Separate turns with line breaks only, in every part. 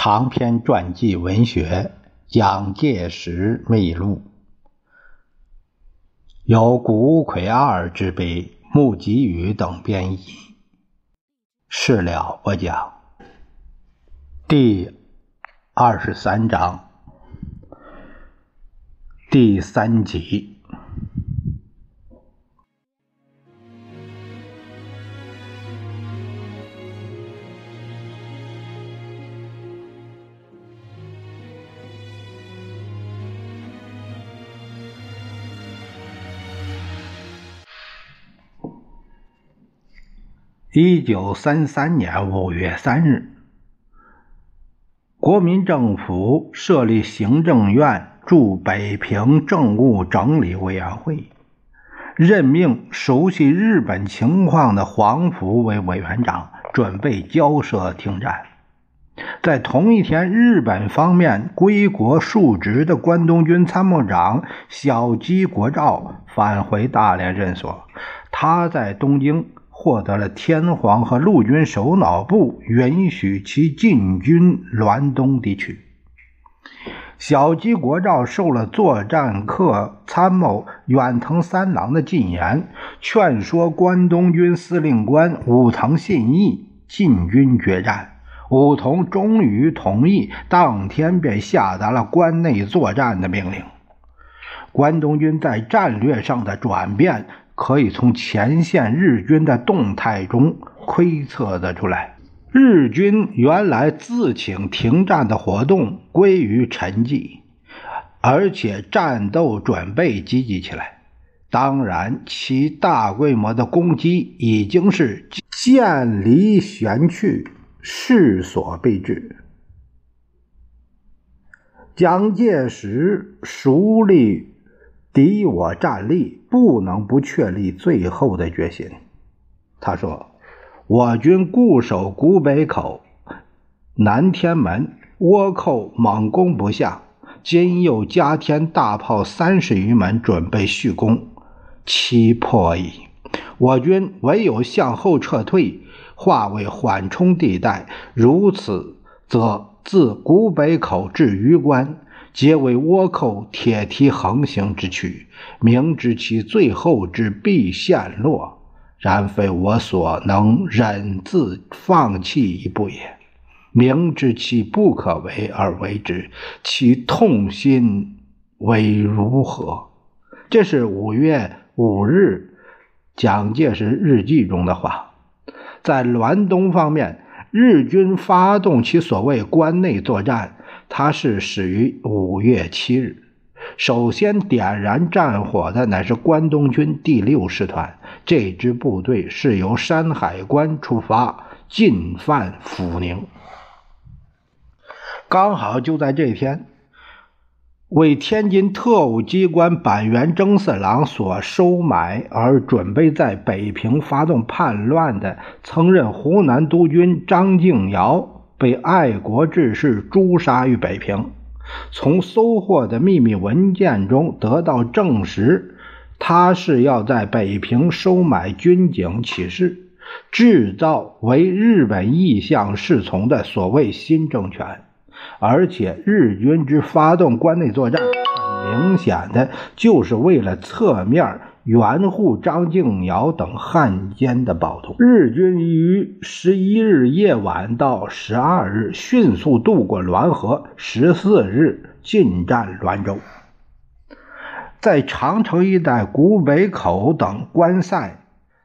长篇传记文学《蒋介石秘录》，由古魁二之碑穆吉宇等编译。事了不讲。第二十三章，第三集。一九三三年五月三日，国民政府设立行政院驻北平政务整理委员会，任命熟悉日本情况的黄福为委员长，准备交涉停战。在同一天，日本方面归国述职的关东军参谋长小矶国照返回大连任所，他在东京。获得了天皇和陆军首脑部允许其进军滦东地区。小矶国照受了作战课参谋远藤三郎的进言，劝说关东军司令官武藤信义进军决战。武藤终于同意，当天便下达了关内作战的命令。关东军在战略上的转变。可以从前线日军的动态中窥测得出来。日军原来自请停战的活动归于沉寂，而且战斗准备积极起来。当然，其大规模的攻击已经是渐离玄去，势所必至。蒋介石熟立。敌我战力不能不确立最后的决心。他说：“我军固守古北口、南天门，倭寇猛攻不下，今又加添大炮三十余门，准备续攻，期破矣。我军唯有向后撤退，化为缓冲地带。如此，则自古北口至榆关。”皆为倭寇铁蹄横行之躯，明知其最后之必陷落，然非我所能忍自放弃一步也。明知其不可为而为之，其痛心为如何？这是五月五日蒋介石日记中的话。在滦东方面，日军发动其所谓关内作战。它是始于五月七日，首先点燃战火的乃是关东军第六师团。这支部队是由山海关出发，进犯阜宁。刚好就在这天，为天津特务机关板垣征四郎所收买而准备在北平发动叛乱的曾任湖南督军张敬尧。被爱国志士诛杀于北平。从搜获的秘密文件中得到证实，他是要在北平收买军警起事，制造为日本意向侍从的所谓新政权。而且日军之发动关内作战，很明显的就是为了侧面。援护张敬尧等汉奸的暴徒。日军于十一日夜晚到十二日迅速渡过滦河，十四日进占滦州。在长城一带古北口等关塞，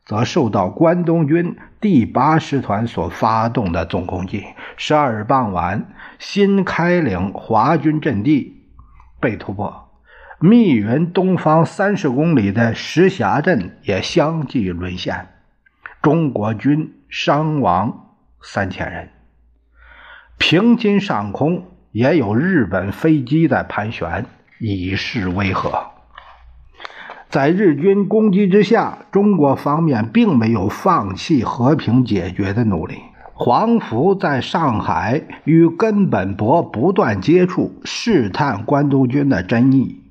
则受到关东军第八师团所发动的总攻击。十二日傍晚，新开岭华军阵地被突破。密云东方三十公里的石峡镇也相继沦陷，中国军伤亡三千人。平津上空也有日本飞机在盘旋，以示威吓。在日军攻击之下，中国方面并没有放弃和平解决的努力。黄福在上海与根本博不断接触，试探关东军的真意。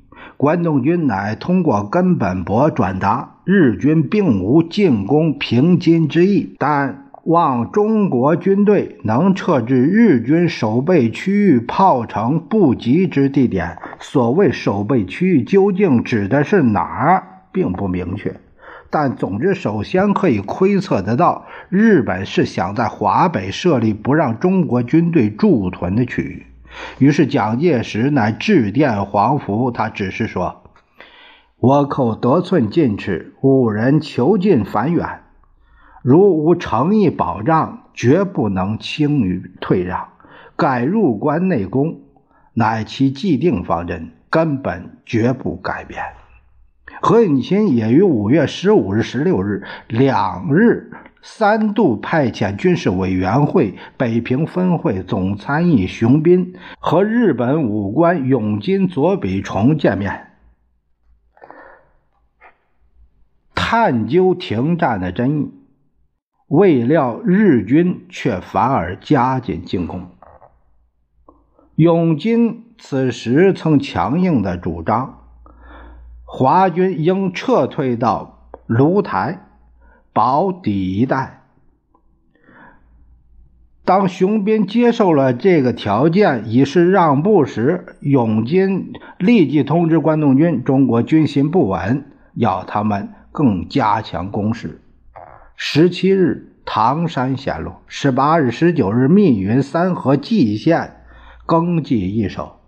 关东军乃通过根本博转达，日军并无进攻平津之意，但望中国军队能撤至日军守备区域炮城不及之地点。所谓守备区域究竟指的是哪儿，并不明确。但总之，首先可以窥测得到，日本是想在华北设立不让中国军队驻屯的区域。于是蒋介石乃致电黄福，他只是说：“倭寇得寸进尺，五人囚禁反远。”如无诚意保障，绝不能轻于退让。改入关内攻，乃其既定方针，根本绝不改变。何应钦也于五月十五日、十六日两日三度派遣军事委员会北平分会总参议熊斌和日本武官永金左比重见面，探究停战的真意。未料日军却反而加紧进攻。永金此时曾强硬的主张，华军应撤退到芦台、保底一带。当熊斌接受了这个条件，以示让步时，永金立即通知关东军：中国军心不稳，要他们更加强攻势。十七日，唐山陷落；十八日、十九日，密云、三河、蓟县更继易手，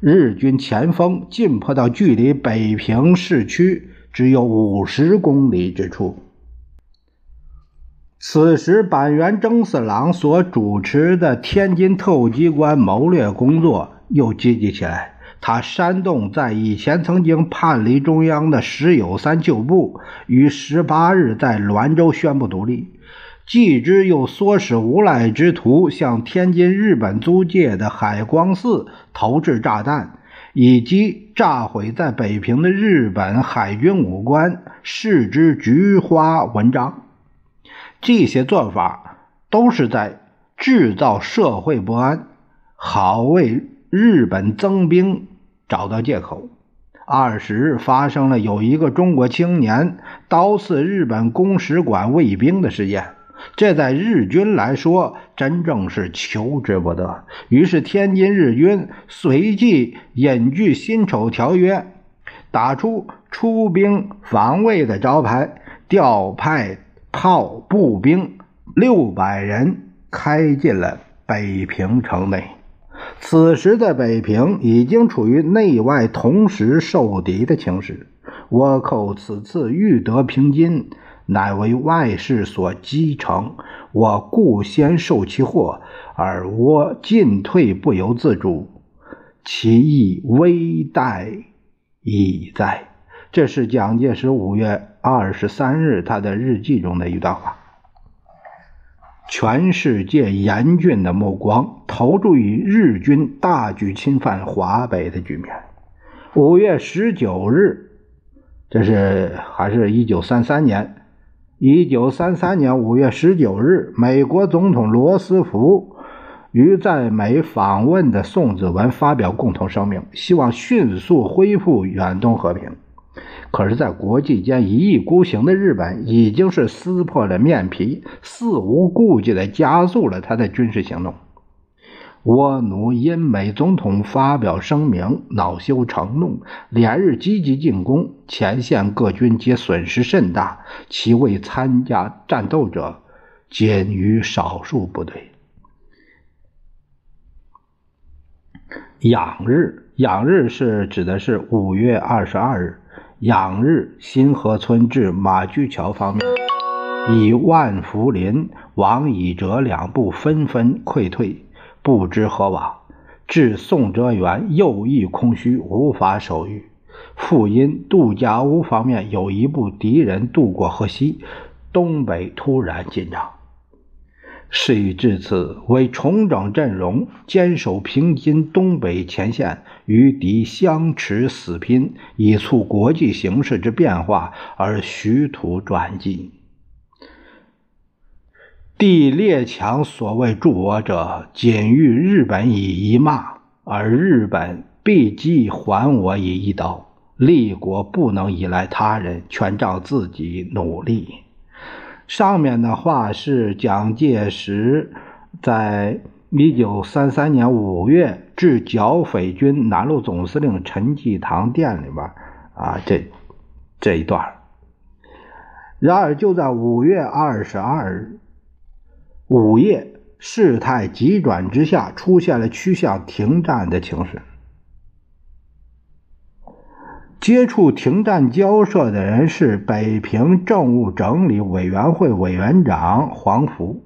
日军前锋进迫到距离北平市区只有五十公里之处。此时，板垣征四郎所主持的天津特务机关谋略工作又积极起来。他煽动在以前曾经叛离中央的石友三旧部，于十八日在滦州宣布独立。继之又唆使无赖之徒向天津日本租界的海光寺投掷炸弹，以及炸毁在北平的日本海军武官视之菊花文章。这些做法都是在制造社会不安，好为日本增兵。找到借口。二十日发生了有一个中国青年刀刺日本公使馆卫兵的事件，这在日军来说真正是求之不得。于是天津日军随即引据辛丑条约，打出出兵防卫的招牌，调派炮步兵六百人开进了北平城内。此时的北平已经处于内外同时受敌的情势。倭寇此次欲得平津，乃为外事所击成。我故先受其祸，而倭进退不由自主，其意危殆已哉。这是蒋介石五月二十三日他的日记中的一段话。全世界严峻的目光投注于日军大举侵犯华北的局面。五月十九日，这是还是一九三三年。一九三三年五月十九日，美国总统罗斯福与在美访问的宋子文发表共同声明，希望迅速恢复远东和平。可是，在国际间一意孤行的日本已经是撕破了面皮，肆无顾忌地加速了他的军事行动。倭奴因美总统发表声明，恼羞成怒，连日积极进攻，前线各军皆损失甚大，其未参加战斗者仅余少数部队。养日，养日是指的是五月二十二日。仰日，新河村至马驹桥方面，以万福林、王以哲两部纷纷溃退，不知何往。至宋哲元右翼空虚，无法守御。复因杜家屋方面有一部敌人渡过河西，东北突然紧张。事已至此，为重整阵容，坚守平津东北前线，与敌相持死拼，以促国际形势之变化而徐图转机。帝列强所谓助我者，仅欲日本以一骂，而日本必即还我以一刀。立国不能依赖他人，全仗自己努力。上面的话是蒋介石在一九三三年五月致剿匪军南路总司令陈济棠电里边啊，这这一段。然而，就在五月二十二日午夜，事态急转直下，出现了趋向停战的情势。接触停战交涉的人是北平政务整理委员会委员长黄福，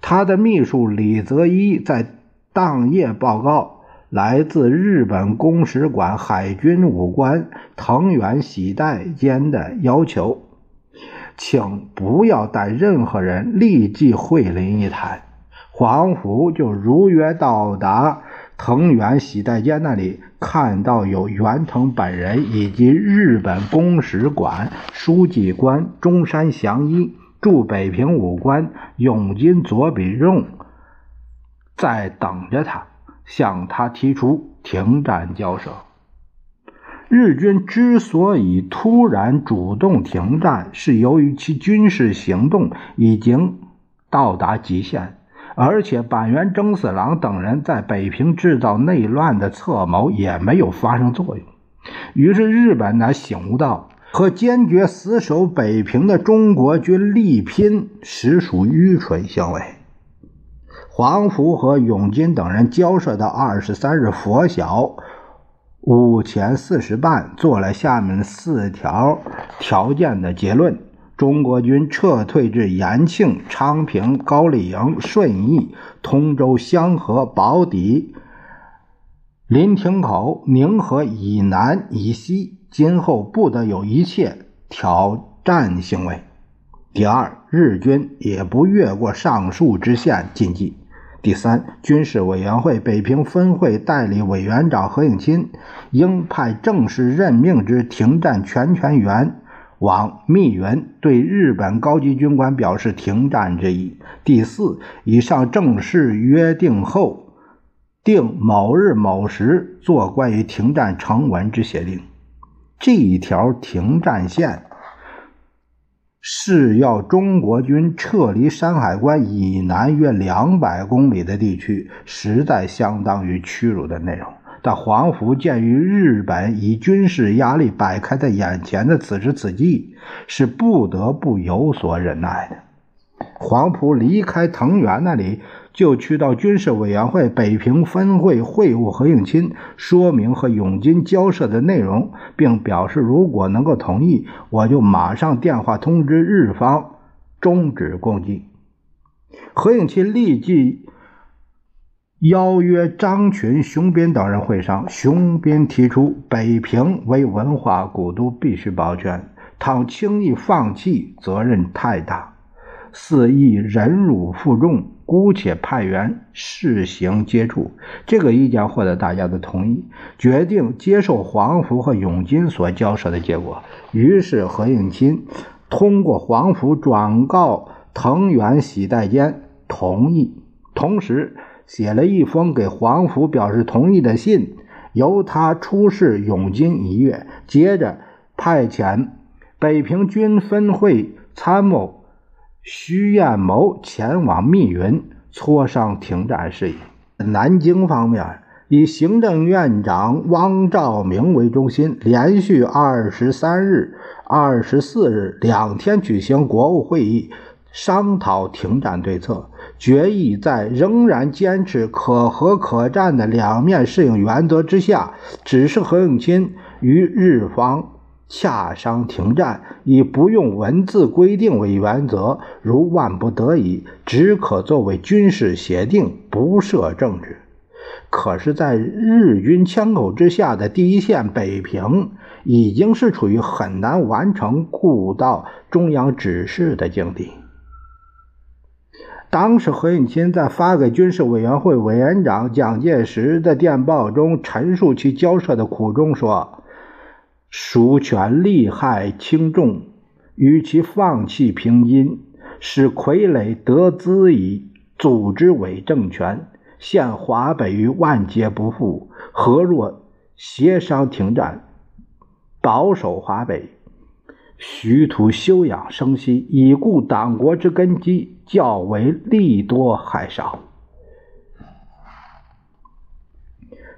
他的秘书李泽一在当夜报告来自日本公使馆海军武官藤原喜代间的要求。请不要带任何人立即会临一谈。黄福就如约到达藤原喜代间那里，看到有袁腾本人以及日本公使馆书记官中山祥一、驻北平武官永金左比仲在等着他，向他提出停战交涉。日军之所以突然主动停战，是由于其军事行动已经到达极限，而且板垣征四郎等人在北平制造内乱的策谋也没有发生作用。于是，日本呢醒悟到，和坚决死守北平的中国军力拼，实属愚蠢行为。黄福和永金等人交涉到二十三日拂晓。午前四时半，做了下面四条条件的结论：中国军撤退至延庆、昌平、高丽营、顺义、通州、香河、宝坻、临亭口、宁河以南以西，今后不得有一切挑战行为。第二，日军也不越过上述之线进击。第三，军事委员会北平分会代理委员长何应钦应派正式任命之停战全权员往密云，对日本高级军官表示停战之意。第四，以上正式约定后，定某日某时做关于停战成文之协定。这一条停战线。是要中国军撤离山海关以南约两百公里的地区，实在相当于屈辱的内容。但黄福鉴于日本以军事压力摆开在眼前的此时此际，是不得不有所忍耐的。黄埔离开藤原那里。就去到军事委员会北平分会会晤何应钦，说明和永金交涉的内容，并表示如果能够同意，我就马上电话通知日方终止攻击。何应钦立即邀约张群、熊斌等人会商。熊斌提出，北平为文化古都，必须保全，倘轻易放弃，责任太大，肆意忍辱负重。姑且派员试行接触，这个意见获得大家的同意，决定接受黄福和永金所交涉的结果。于是何应钦通过黄福转告藤原喜代间同意，同时写了一封给黄甫表示同意的信，由他出示永金一阅，接着派遣北平军分会参谋。徐彦谋前往密云磋商停战事宜。南京方面以行政院长汪兆铭为中心，连续二十三日、二十四日两天举行国务会议，商讨停战对策。决议在仍然坚持可和可战的两面适应原则之下，指示何应钦与日方。洽商停战，以不用文字规定为原则，如万不得已，只可作为军事协定，不涉政治。可是，在日军枪口之下的第一线北平，已经是处于很难完成顾到中央指示的境地。当时，何应钦在发给军事委员会委员长蒋介石的电报中，陈述其交涉的苦衷，说。孰权利害轻重，与其放弃平津，使傀儡得资以组织伪政权，陷华北于万劫不复，何若协商停战，保守华北？徐图休养生息，以固党国之根基，较为利多害少。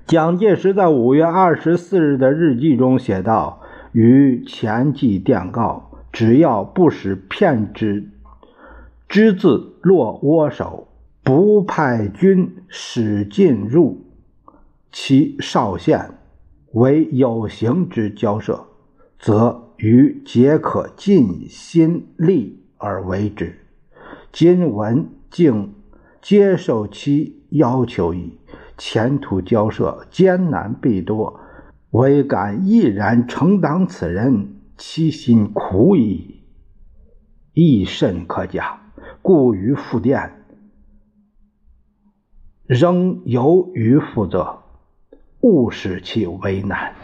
蒋介石在五月二十四日的日记中写道：“于前记电告，只要不使骗之之字落窝手，不派军使进入其少县，为有形之交涉，则于皆可尽心力而为之。今闻竟接受其要求矣。”前途交涉艰难必多，唯敢毅然承担此人，其心苦矣，亦甚可嘉。故于复电，仍由余负责，勿使其为难。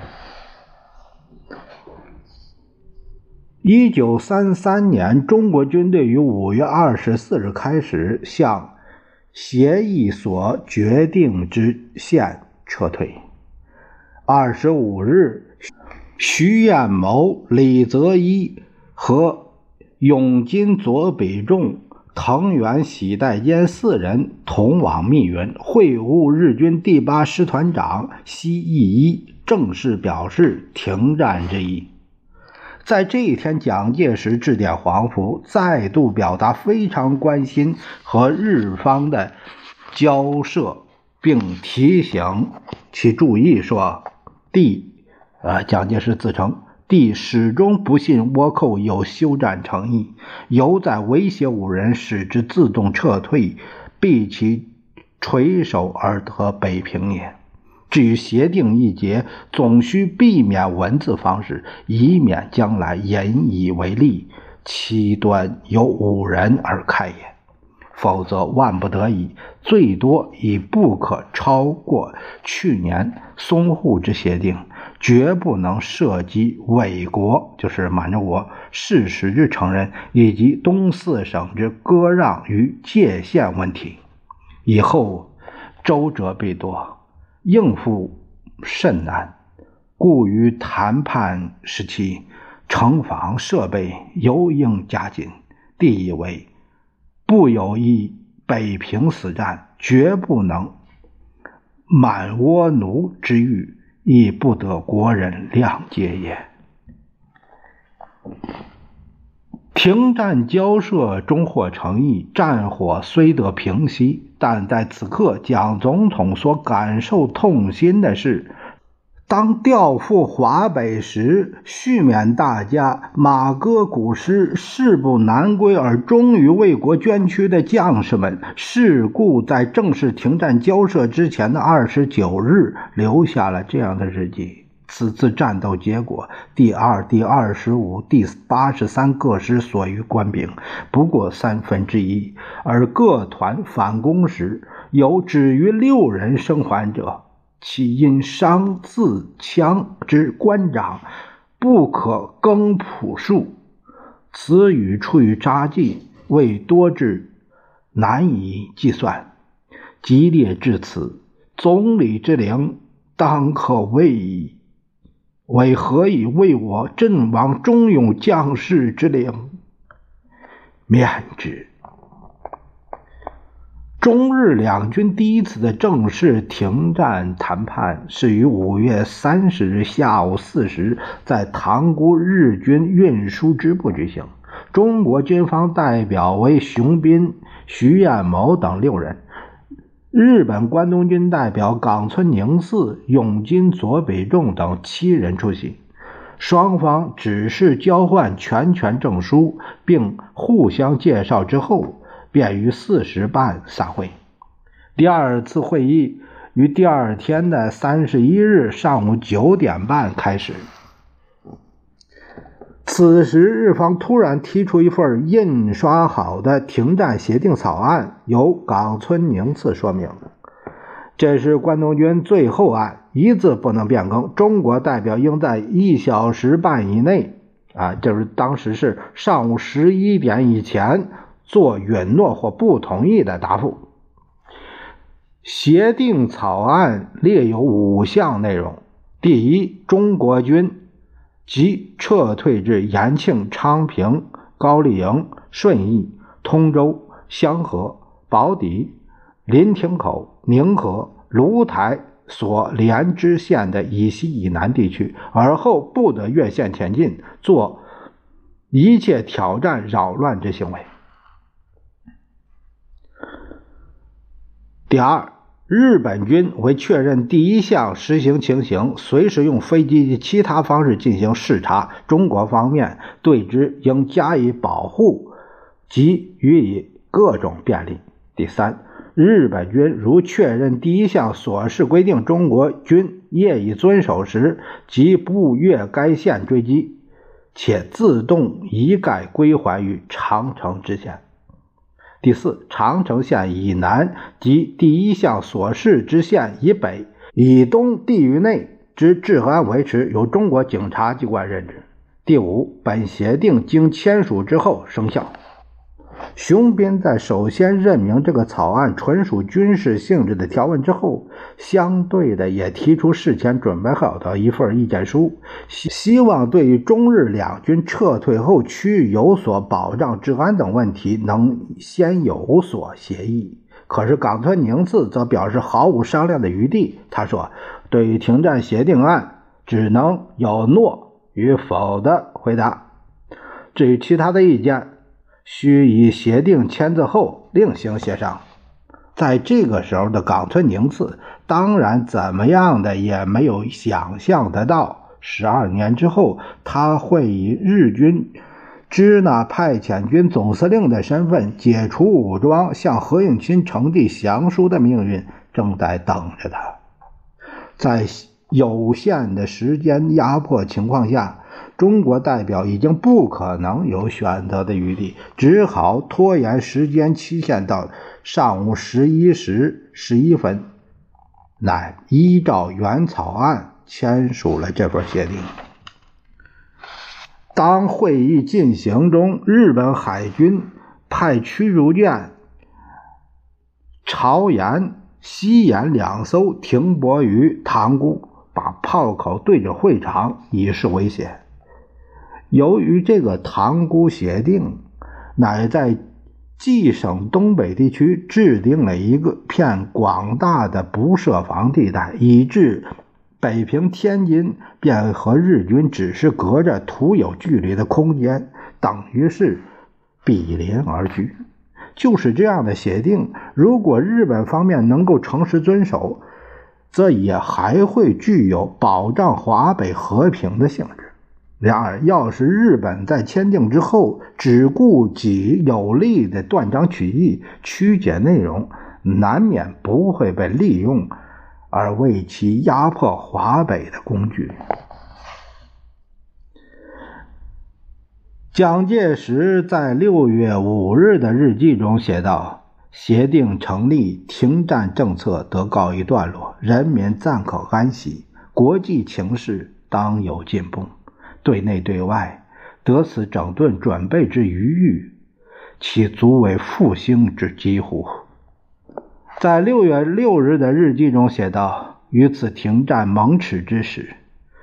一九三三年，中国军队于五月二十四日开始向。协议所决定之线撤退。二十五日，徐彦谋、李泽一和永金左北仲、藤原喜代坚四人同往密云会晤日军第八师团长西义一，正式表示停战之意。在这一天，蒋介石致电黄埔，再度表达非常关心和日方的交涉，并提醒其注意说：“弟，呃，蒋介石自称弟始终不信倭寇有休战诚意，犹在威胁五人，使之自动撤退，避其垂手而得北平也。”至于协定一节，总需避免文字方式，以免将来引以为例，其端由五人而开也。否则万不得已，最多以不可超过去年淞沪之协定，绝不能涉及伪国，就是满洲国事实之承认，以及东四省之割让与界限问题。以后周折必多。应付甚难，故于谈判时期，城防设备尤应加紧。第一为，不有一北平死战，绝不能满倭奴之欲，亦不得国人谅解也。停战交涉终获成意，战火虽得平息。但在此刻，蒋总统所感受痛心的是，当调赴华北时，续勉大家马歌古诗，誓不南归而忠于为国捐躯的将士们，事故在正式停战交涉之前的二十九日，留下了这样的日记。此次战斗结果，第二、第二十五、第八十三各师所余官兵不过三分之一，而各团反攻时有止于六人生还者，其因伤自枪之官长不可更朴数。此语出于札记，未多至难以计算。激烈至此，总理之灵当可畏矣。为何以为我阵亡忠勇将士之灵免之？中日两军第一次的正式停战谈判是于五月三十日下午四时，在塘沽日军运输支部举行。中国军方代表为熊斌、徐彦谋等六人。日本关东军代表冈村宁次、永津左北重等七人出席，双方只是交换全权证书，并互相介绍之后，便于四时半散会。第二次会议于第二天的三十一日上午九点半开始。此时，日方突然提出一份印刷好的停战协定草案，由冈村宁次说明：“这是关东军最后案，一字不能变更。中国代表应在一小时半以内，啊，就是当时是上午十一点以前，做允诺或不同意的答复。”协定草案列有五项内容：第一，中国军。即撤退至延庆、昌平、高丽营、顺义、通州、香河、宝坻、临亭口、宁河、芦台所连支线的以西以南地区，而后不得越线前进，做一切挑战、扰乱之行为。第二。日本军为确认第一项实行情形，随时用飞机及其他方式进行视察。中国方面对之应加以保护及予以各种便利。第三，日本军如确认第一项所示规定，中国军业已遵守时，即不越该线追击，且自动一概归还于长城之线。第四，长城线以南及第一项所示之线以北、以东地域内之治安维持，由中国警察机关任职。第五，本协定经签署之后生效。熊斌在首先任命这个草案纯属军事性质的条文之后，相对的也提出事前准备好的一份意见书，希希望对于中日两军撤退后区域有所保障、治安等问题能先有所协议。可是冈村宁次则表示毫无商量的余地。他说：“对于停战协定案，只能有诺与否的回答。至于其他的意见。”需以协定签字后另行协商。在这个时候的冈村宁次，当然怎么样的也没有想象得到，十二年之后他会以日军支那派遣军总司令的身份解除武装，向何应钦呈递降书的命运正在等着他。在有限的时间压迫情况下。中国代表已经不可能有选择的余地，只好拖延时间期限到上午十一时十一分，乃依照原草案签署了这份协定。当会议进行中，日本海军派驱逐舰朝延、西延两艘停泊于塘沽，把炮口对着会场，以示威胁。由于这个塘沽协定，乃在冀省东北地区制定了一个片广大的不设防地带，以致北平、天津便和日军只是隔着徒有距离的空间，等于是比邻而居。就是这样的协定，如果日本方面能够诚实遵守，则也还会具有保障华北和平的性质。然而，要是日本在签订之后只顾及有利的断章取义、曲解内容，难免不会被利用而为其压迫华北的工具。蒋介石在六月五日的日记中写道：“协定成立，停战政策得告一段落，人民暂可安息，国际情势当有进步。”对内对外得此整顿准备之余裕，其足为复兴之机乎？在六月六日的日记中写道：“于此停战蒙耻之时，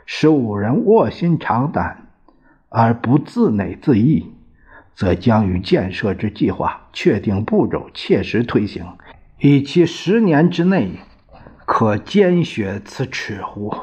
使五人卧薪尝胆而不自馁自抑，则将于建设之计划确定步骤，切实推行，以其十年之内可坚雪此耻乎？”